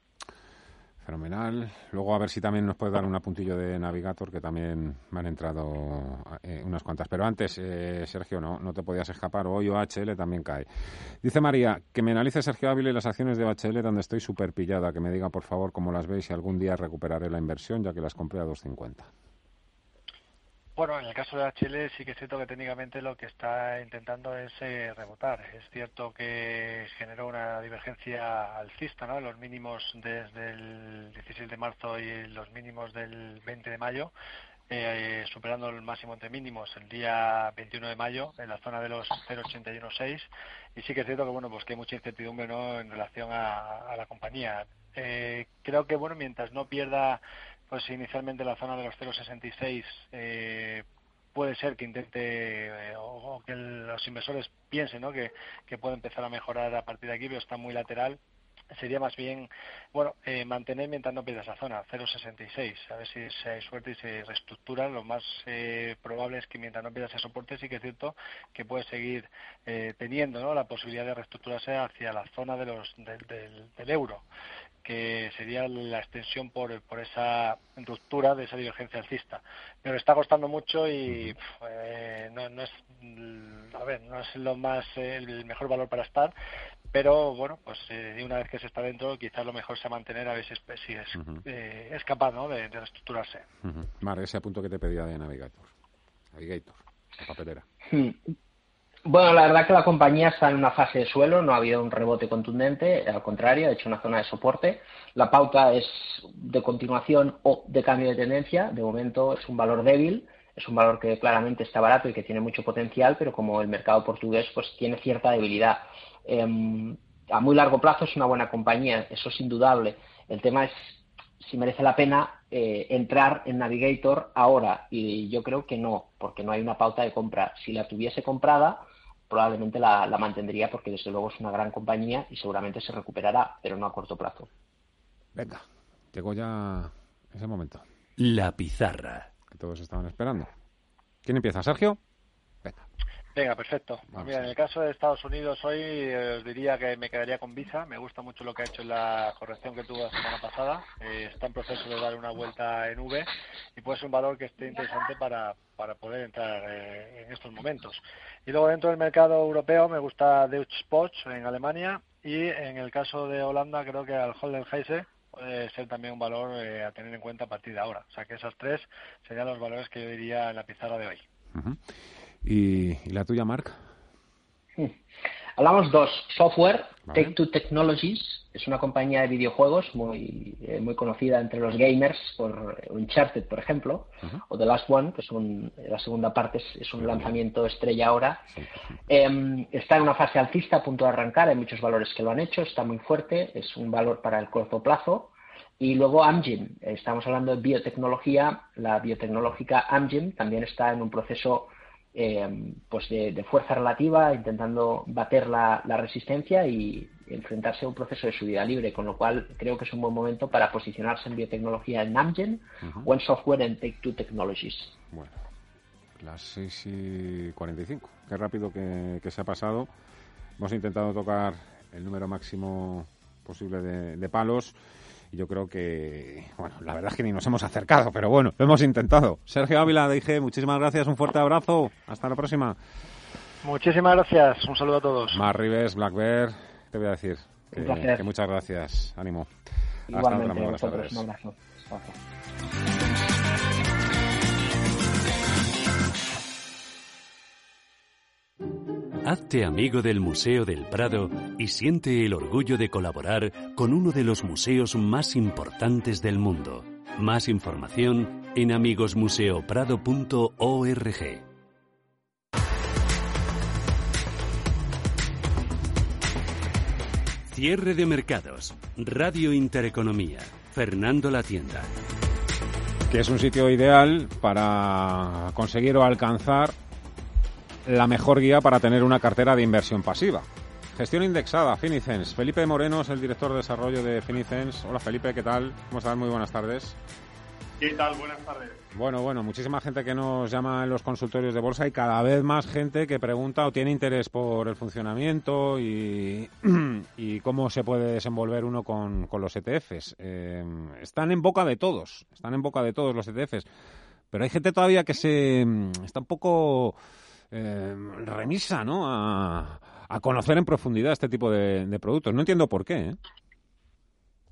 Fenomenal. Luego a ver si también nos puede dar un apuntillo de Navigator, que también me han entrado eh, unas cuantas. Pero antes, eh, Sergio, no, no te podías escapar. Hoy OHL también cae. Dice María, que me analice Sergio Ávila y las acciones de OHL donde estoy súper pillada. Que me diga, por favor, cómo las veis y algún día recuperaré la inversión, ya que las compré a 2.50. Bueno, en el caso de HL sí que es cierto que técnicamente lo que está intentando es eh, rebotar. Es cierto que generó una divergencia alcista, ¿no? Los mínimos desde el 16 de marzo y los mínimos del 20 de mayo, eh, superando el máximo entre mínimos el día 21 de mayo en la zona de los 0,816 y sí que es cierto que bueno pues que hay mucha incertidumbre ¿no? en relación a, la compañía. Eh, creo que bueno mientras no pierda pues inicialmente la zona de los 0,66 eh, puede ser que intente eh, o, que los inversores piensen ¿no? que, que puede empezar a mejorar a partir de aquí, pero está muy lateral sería más bien, bueno, eh, mantener mientras no pierda esa zona, 0,66. A ver si hay suerte y se reestructura. Lo más eh, probable es que mientras no pierda ese soporte, sí que es cierto que puede seguir eh, teniendo ¿no? la posibilidad de reestructurarse hacia la zona de los, del, del euro que sería la extensión por, por esa ruptura de esa divergencia alcista. Pero está costando mucho y eh, no, no, es a ver, no es lo más el mejor valor para estar, pero bueno, pues eh, una vez que se está dentro, quizás lo mejor sea mantener a ver si es, si es, eh, es capaz ¿no? de, reestructurarse. Uh ese punto que te pedía de Navigator. Navigator, la papelera. Bueno, la verdad que la compañía está en una fase de suelo, no ha habido un rebote contundente, al contrario, ha hecho una zona de soporte. La pauta es de continuación o de cambio de tendencia, de momento es un valor débil, es un valor que claramente está barato y que tiene mucho potencial, pero como el mercado portugués pues tiene cierta debilidad. Em, a muy largo plazo es una buena compañía, eso es indudable. El tema es si merece la pena eh, entrar en Navigator ahora y yo creo que no, porque no hay una pauta de compra. Si la tuviese comprada, probablemente la, mantendría porque desde luego es una gran compañía y seguramente se recuperará, pero no a corto plazo. Venga, llegó ya ese momento. La pizarra. Que todos estaban esperando. ¿Quién empieza? ¿Sergio? Venga. Perfecto. Mira, en el caso de Estados Unidos hoy eh, os diría que me quedaría con Visa. Me gusta mucho lo que ha hecho en la corrección que tuvo la semana pasada. Eh, está en proceso de dar una vuelta en V y puede ser un valor que esté interesante para, para poder entrar eh, en estos momentos. Y luego dentro del mercado europeo me gusta Deutsche Post en Alemania y en el caso de Holanda creo que al Holden Heise puede ser también un valor a tener en cuenta a partir de ahora. O sea que esos tres serían los valores que yo diría en la pizarra de hoy. ¿Y, la tuya, Mark? Hablamos dos. Software, Take Two Technologies, es una compañía de videojuegos muy, eh, muy conocida entre los gamers por Uncharted, por ejemplo, o The Last One, que es la segunda parte es, un lanzamiento estrella ahora. Em, está en una fase alcista, a punto de arrancar, hay muchos valores que lo han hecho, está muy fuerte, es un valor para el corto plazo. Y luego Amgen, estamos hablando de biotecnología, la biotecnológica Amgen también está en un proceso eh, pues de, fuerza relativa, intentando bater la, resistencia y enfrentarse a un proceso de subida libre, con lo cual creo que es un buen momento para posicionarse en biotecnología en Amgen o en software en Take-Two Technologies. Bueno, las 6 y 45. Qué rápido que, se ha pasado. Hemos intentado tocar el número máximo posible de palos y yo creo que, bueno, la verdad es que ni nos hemos acercado, pero bueno, lo hemos intentado. Sergio Ávila, dije, muchísimas gracias, un fuerte abrazo, hasta la próxima. Muchísimas gracias, un saludo a todos. Mar Rives, Black Bear, te voy a decir que, muchas gracias, ánimo. hasta otra, buenas tardes. Un abrazo. Hazte amigo del Museo del Prado y siente el orgullo de colaborar con uno de los museos más importantes del mundo. Más información en amigosmuseoprado.org. Cierre de mercados. Radio Intereconomía. Fernando La Tienda. Que es un sitio ideal para conseguir o alcanzar la mejor guía para tener una cartera de inversión pasiva. Gestión indexada, Finicens. Felipe Moreno es el director de desarrollo de Finicens. Hola Felipe, ¿qué tal? ¿Cómo estás? Muy buenas tardes. ¿Qué tal? Buenas tardes. Bueno, bueno, muchísima gente que nos llama en los consultorios de bolsa y cada vez más gente que pregunta o tiene interés por el funcionamiento y, y cómo se puede desenvolver uno con, los ETFs. Eh, están en boca de todos, están en boca de todos los ETFs, pero hay gente todavía que se está un poco eh, remisa ¿no? A, conocer en profundidad este tipo de, productos. No entiendo por qué. ¿eh?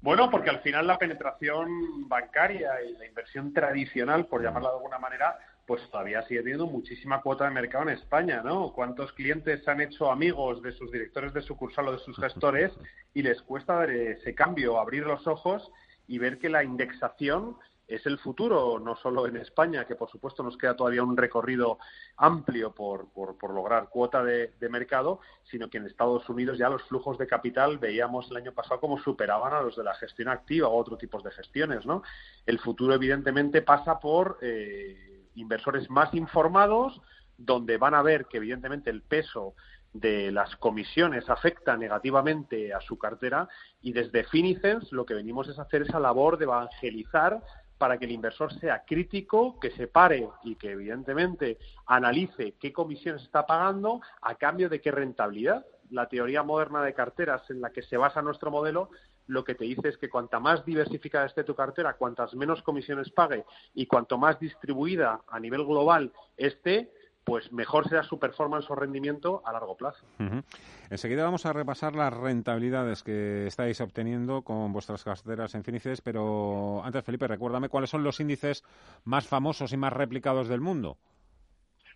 Bueno, porque al final la penetración bancaria y la inversión tradicional, por llamarla de alguna manera, pues todavía sigue teniendo muchísima cuota de mercado en España, ¿no? ¿Cuántos clientes se han hecho amigos de sus directores de sucursal o de sus gestores y les cuesta dar ese cambio, abrir los ojos y ver que la indexación es el futuro, no solo en España, que por supuesto nos queda todavía un recorrido amplio por, por, lograr cuota de, mercado, sino que en Estados Unidos ya los flujos de capital veíamos el año pasado como superaban a los de la gestión activa o otro tipos de gestiones. ¿no? El futuro, evidentemente, pasa por eh, inversores más informados, donde van a ver que, evidentemente, el peso de las comisiones afecta negativamente a su cartera y desde Finicens lo que venimos es hacer esa labor de evangelizar para que el inversor sea crítico, que se pare y que evidentemente analice qué comisiones está pagando a cambio de qué rentabilidad. La teoría moderna de carteras en la que se basa nuestro modelo lo que te dice es que cuanta más diversificada esté tu cartera, cuantas menos comisiones pague y cuanto más distribuida a nivel global esté, pues mejor será su performance o rendimiento a largo plazo. Enseguida vamos a repasar las rentabilidades que estáis obteniendo con vuestras carteras en Finices, pero antes, Felipe, recuérdame cuáles son los índices más famosos y más replicados del mundo.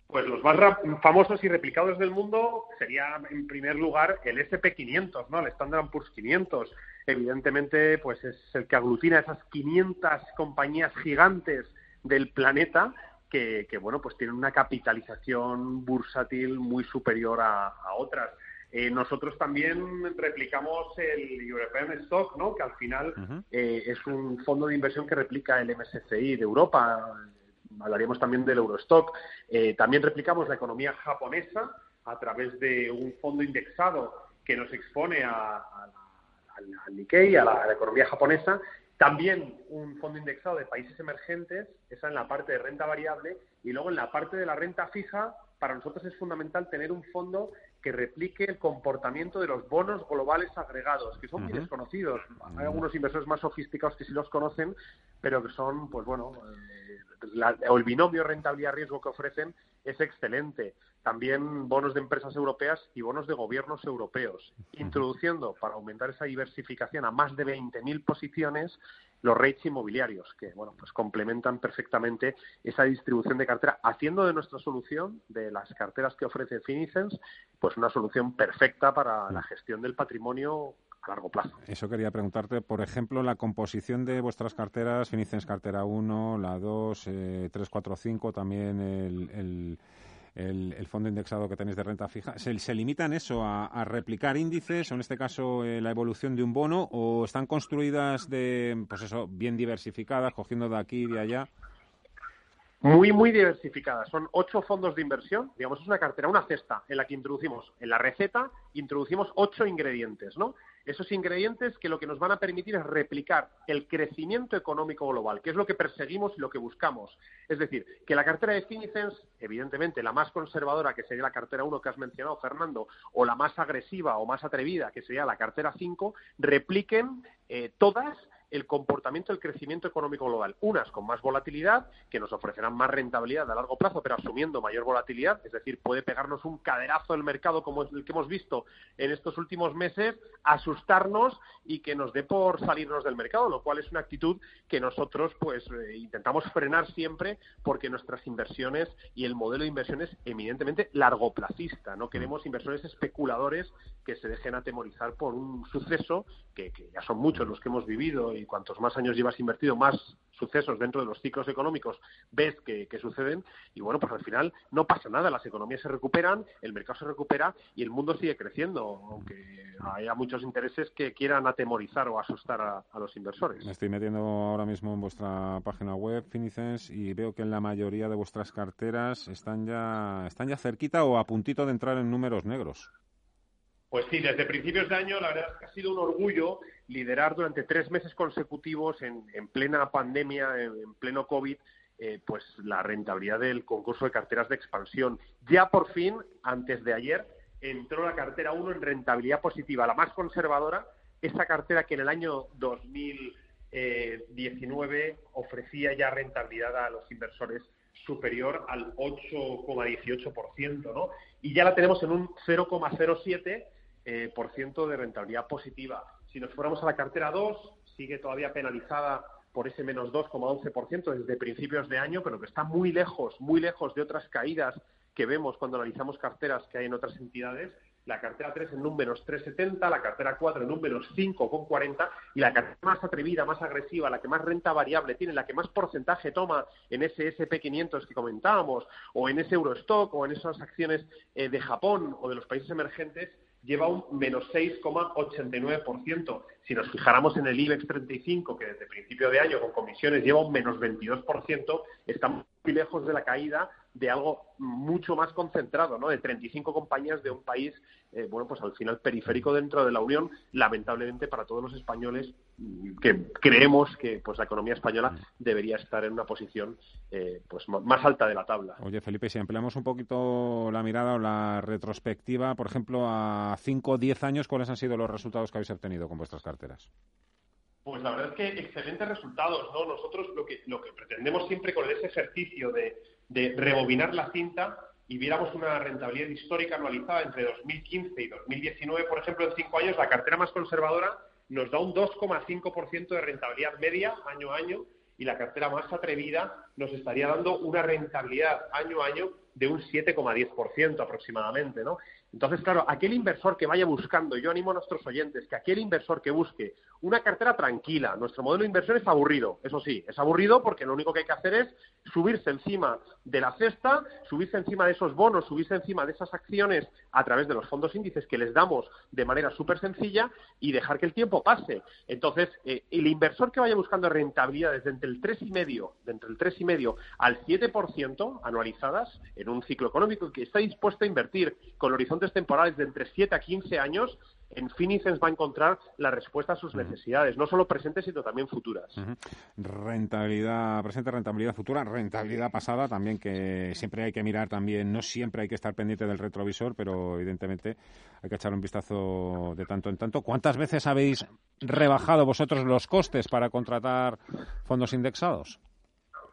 Pues los más famosos y replicados del mundo sería, en primer lugar, el SP500, ¿no? El Standard Poor's 500. Evidentemente, pues es el que aglutina esas 500 compañías gigantes del planeta que, bueno, pues tienen una capitalización bursátil muy superior a, otras. Eh, nosotros también replicamos el European Stock, ¿no? que al final eh, es un fondo de inversión que replica el MSCI de Europa. Hablaríamos también del Eurostock. Eh, también replicamos la economía japonesa a través de un fondo indexado que nos expone a, al Nikkei, a la, economía japonesa, también un fondo indexado de países emergentes, esa en la parte de renta variable, y luego en la parte de la renta fija, para nosotros es fundamental tener un fondo que replique el comportamiento de los bonos globales agregados, que son muy desconocidos. Hay algunos inversores más sofisticados que sí los conocen, pero que son, pues bueno, eh, o el binomio rentabilidad-riesgo que ofrecen es excelente también bonos de empresas europeas y bonos de gobiernos europeos, introduciendo para aumentar esa diversificación a más de 20.000 posiciones los rates inmobiliarios, que bueno, pues complementan perfectamente esa distribución de cartera, haciendo de nuestra solución, de las carteras que ofrece Finicens, pues una solución perfecta para la gestión del patrimonio a largo plazo. Eso quería preguntarte, por ejemplo, la composición de vuestras carteras, Finicens cartera 1, la 2, eh, 3, 4, 5, también el el, fondo indexado que tenéis de renta fija, ¿se, se limitan eso a, replicar índices, o en este caso eh, la evolución de un bono, o están construidas de, pues eso, bien diversificadas, cogiendo de aquí y de allá? Muy, muy diversificadas. Son ocho fondos de inversión, digamos, es una cartera, una cesta en la que introducimos, en la receta, introducimos ocho ingredientes, ¿no? esos ingredientes que lo que nos van a permitir es replicar el crecimiento económico global, que es lo que perseguimos y lo que buscamos. Es decir, que la cartera de Finicens, evidentemente la más conservadora, que sería la cartera 1 que has mencionado, Fernando, o la más agresiva o más atrevida, que sería la cartera 5, repliquen eh, todas el comportamiento del crecimiento económico global. Unas con más volatilidad, que nos ofrecerán más rentabilidad a largo plazo, pero asumiendo mayor volatilidad, es decir, puede pegarnos un caderazo el mercado como el que hemos visto en estos últimos meses, asustarnos y que nos dé por salirnos del mercado, lo cual es una actitud que nosotros pues eh, intentamos frenar siempre porque nuestras inversiones y el modelo de inversión es eminentemente largoplacista. No queremos inversores especuladores que se dejen atemorizar por un suceso que, que ya son muchos los que hemos vivido y cuantos más años llevas invertido, más sucesos dentro de los ciclos económicos ves que, suceden y bueno, pues al final no pasa nada, las economías se recuperan, el mercado se recupera y el mundo sigue creciendo, aunque haya muchos intereses que quieran atemorizar o asustar a, los inversores. Me estoy metiendo ahora mismo en vuestra página web, Finicens, y veo que en la mayoría de vuestras carteras están ya, están ya cerquita o a puntito de entrar en números negros. Pues sí, desde principios de año la verdad es que ha sido un orgullo liderar durante tres meses consecutivos en, plena pandemia, en, pleno COVID, eh, pues la rentabilidad del concurso de carteras de expansión. Ya por fin, antes de ayer, entró la cartera 1 en rentabilidad positiva, la más conservadora, esa cartera que en el año 2019 ofrecía ya rentabilidad a los inversores superior al 8,18%, ¿no? Y ya la tenemos en un 0,07 eh, por ciento de rentabilidad positiva. Si nos fuéramos a la cartera 2, sigue todavía penalizada por ese menos 2,11% desde principios de año, pero que está muy lejos, muy lejos de otras caídas que vemos cuando analizamos carteras que hay en otras entidades. la cartera 3 en un menos 3,70, la cartera 4 en un menos 5,40 y la cartera más atrevida, más agresiva, la que más renta variable tiene, la que más porcentaje toma en ese SP500 que comentábamos o en ese Eurostock o en esas acciones eh, de Japón o de los países emergentes, lleva un menos 6,89%. Si nos fijáramos en el IBEX 35, que desde principio de año con comisiones lleva un menos 22%, estamos muy lejos de la caída de algo mucho más concentrado, ¿no? De 35 compañías de un país, eh, bueno, pues al final periférico dentro de la Unión, lamentablemente para todos los españoles mm, que creemos que pues la economía española debería estar en una posición eh, pues más alta de la tabla. Oye, Felipe, si empleamos un poquito la mirada o la retrospectiva, por ejemplo, a 5 o 10 años, ¿cuáles han sido los resultados que habéis obtenido con vuestras Pues la verdad es que excelentes resultados, ¿no? Nosotros lo que, lo que pretendemos siempre con ese ejercicio de, de rebobinar la cinta y viéramos una rentabilidad histórica anualizada entre 2015 y 2019, por ejemplo, en cinco años, la cartera más conservadora nos da un 2,5% de rentabilidad media año a año y la cartera más atrevida nos estaría dando una rentabilidad año a año de un 7,10% aproximadamente, ¿no? Entonces, claro, aquel inversor que vaya buscando, yo animo a nuestros oyentes, que aquel inversor que busque una cartera tranquila, nuestro modelo de inversión es aburrido, eso sí, es aburrido porque lo único que hay que hacer es subirse encima de la cesta, subirse encima de esos bonos, subirse encima de esas acciones a través de los fondos índices que les damos de manera súper sencilla y dejar que el tiempo pase. Entonces, eh, el inversor que vaya buscando rentabilidades de entre el 3,5, de entre el 3,5 al 7% anualizadas en un ciclo económico que está dispuesto a invertir con horizontes temporales de entre 7 a 15 años, en Finicens va a encontrar la respuesta a sus necesidades, no solo presentes, sino también futuras. Rentabilidad presente, rentabilidad futura, rentabilidad pasada también, que siempre hay que mirar también, no siempre hay que estar pendiente del retrovisor, pero evidentemente hay que echar un vistazo de tanto en tanto. ¿Cuántas veces habéis rebajado vosotros los costes para contratar fondos indexados?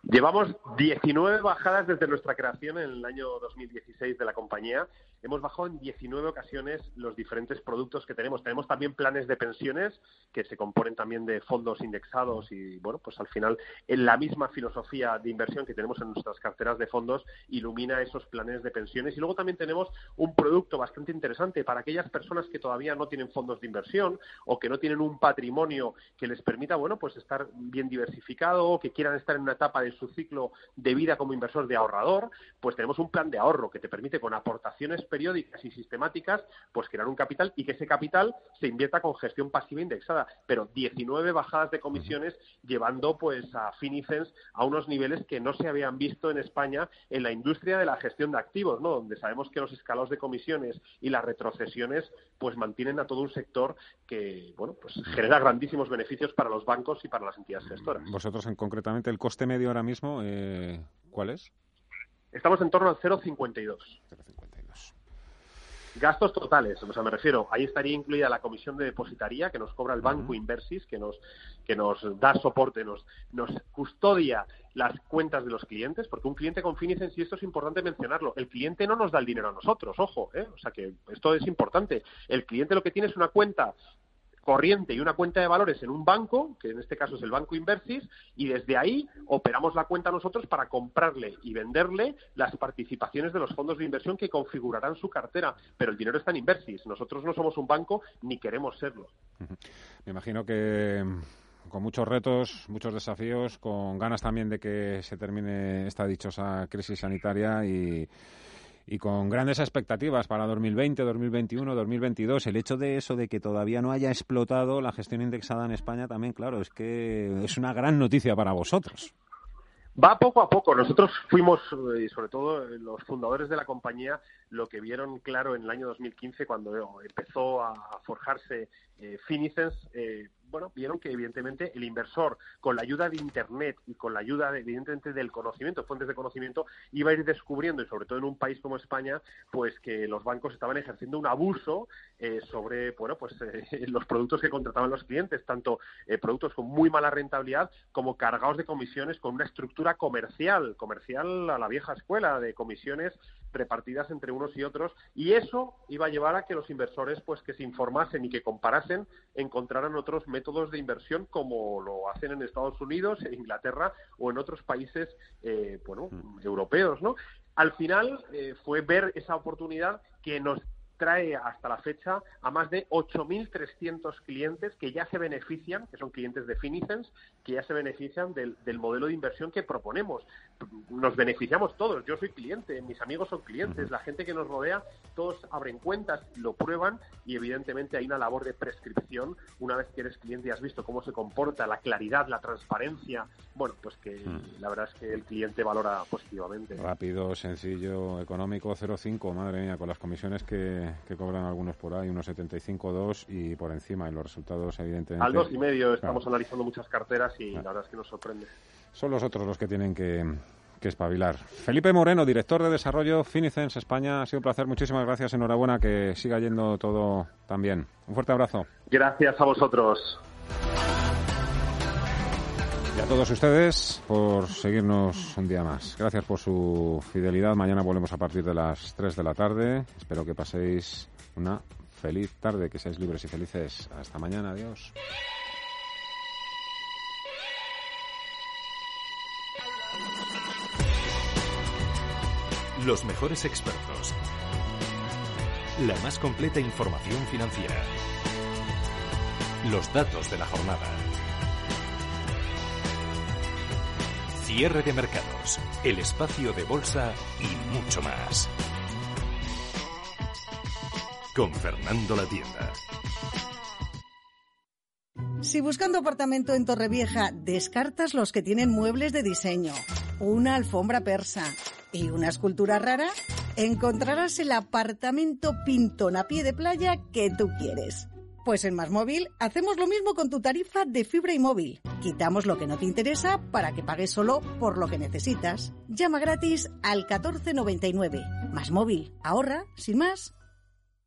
Llevamos 19 bajadas desde nuestra creación en el año 2016 de la compañía. Hemos bajado en 19 ocasiones los diferentes productos que tenemos. Tenemos también planes de pensiones que se componen también de fondos indexados y, bueno, pues al final en la misma filosofía de inversión que tenemos en nuestras carteras de fondos ilumina esos planes de pensiones. Y luego también tenemos un producto bastante interesante para aquellas personas que todavía no tienen fondos de inversión o que no tienen un patrimonio que les permita, bueno, pues estar bien diversificado o que quieran estar en una etapa de su ciclo de vida como inversor de ahorrador, pues tenemos un plan de ahorro que te permite con aportaciones periódicas y sistemáticas, pues crear un capital y que ese capital se invierta con gestión pasiva indexada. Pero 19 bajadas de comisiones llevando pues a Finicens a unos niveles que no se habían visto en España en la industria de la gestión de activos, ¿no? Donde sabemos que los escalados de comisiones y las retrocesiones pues mantienen a todo un sector que, bueno, pues genera grandísimos beneficios para los bancos y para las entidades gestoras. Vosotros en concretamente el coste medio ahora mismo, eh, ¿cuál es? Estamos en torno al 0,52. Gastos totales, o sea, me refiero, ahí estaría incluida la comisión de depositaría que nos cobra el Banco Inversis, que nos, que nos da soporte, nos, nos custodia las cuentas de los clientes, porque un cliente con Finicens, y esto es importante mencionarlo, el cliente no nos da el dinero a nosotros, ojo, ¿eh? o sea que esto es importante. El cliente lo que tiene es una cuenta corriente y una cuenta de valores en un banco, que en este caso es el Banco Inversis, y desde ahí operamos la cuenta nosotros para comprarle y venderle las participaciones de los fondos de inversión que configurarán su cartera. Pero el dinero está en Inversis. Nosotros no somos un banco ni queremos serlo. Me imagino que con muchos retos, muchos desafíos, con ganas también de que se termine esta dichosa crisis sanitaria y y con grandes expectativas para 2020, 2021, 2022. El hecho de eso, de que todavía no haya explotado la gestión indexada en España, también, claro, es que es una gran noticia para vosotros. Va poco a poco. Nosotros fuimos, y eh, sobre todo eh, los fundadores de la compañía, lo que vieron claro en el año 2015 cuando empezó a forjarse eh, Finicens, eh, bueno, vieron que evidentemente el inversor, con la ayuda de Internet y con la ayuda, evidentemente, del conocimiento, fuentes de conocimiento, iba a ir descubriendo, y sobre todo en un país como España, pues que los bancos estaban ejerciendo un abuso eh, sobre, bueno, pues los productos que contrataban los clientes, tanto productos con muy mala rentabilidad como cargados de comisiones con una estructura comercial, comercial a la vieja escuela, de comisiones repartidas entre unos y otros, y eso iba a llevar a que los inversores, pues que se informasen y que comparasen, encontraran otros métodos de inversión como lo hacen en Estados Unidos, en Inglaterra o en otros países, eh, bueno, mm. europeos, ¿no? Al final eh, fue ver esa oportunidad que nos trae hasta la fecha a más de 8.300 clientes que ya se benefician, que son clientes de Finicens, que ya se benefician del, modelo de inversión que proponemos. Nos beneficiamos todos, yo soy cliente, mis amigos son clientes, la gente que nos rodea, todos abren cuentas, lo prueban y evidentemente hay una labor de prescripción una vez que eres cliente y has visto cómo se comporta, la claridad, la transparencia, bueno, pues que la verdad es que el cliente valora positivamente. Rápido, sencillo, económico, 0,5, madre mía, con las comisiones que, cobran algunos por ahí, unos 75, 2 y por encima, y los resultados evidentemente... Al dos y medio estamos analizando muchas carteras y la verdad es que nos sorprende. Son los otros los que tienen que, que espabilar. Felipe Moreno, director de desarrollo Finicens España, ha sido un placer. Muchísimas gracias. Enhorabuena, que siga yendo todo tan bien. Un fuerte abrazo. Gracias a vosotros. Y a todos ustedes por seguirnos un día más. Gracias por su fidelidad. Mañana volvemos a partir de las 3 de la tarde. Espero que paséis una feliz tarde, que seáis libres y felices. Hasta mañana. Adiós. Los mejores expertos. La más completa información financiera. Los datos de la jornada. Cierre de mercados, el espacio de bolsa y mucho más. Con Fernando La Tienda. Si buscando apartamento en Torrevieja descartas los que tienen muebles de diseño, una alfombra persa y una escultura rara, encontrarás el apartamento pintón a pie de playa que tú quieres. Pues en Más Móvil hacemos lo mismo con tu tarifa de fibra y móvil. Quitamos lo que no te interesa para que pagues solo por lo que necesitas. Llama gratis al 1499. Más Móvil. Ahorra, sin más.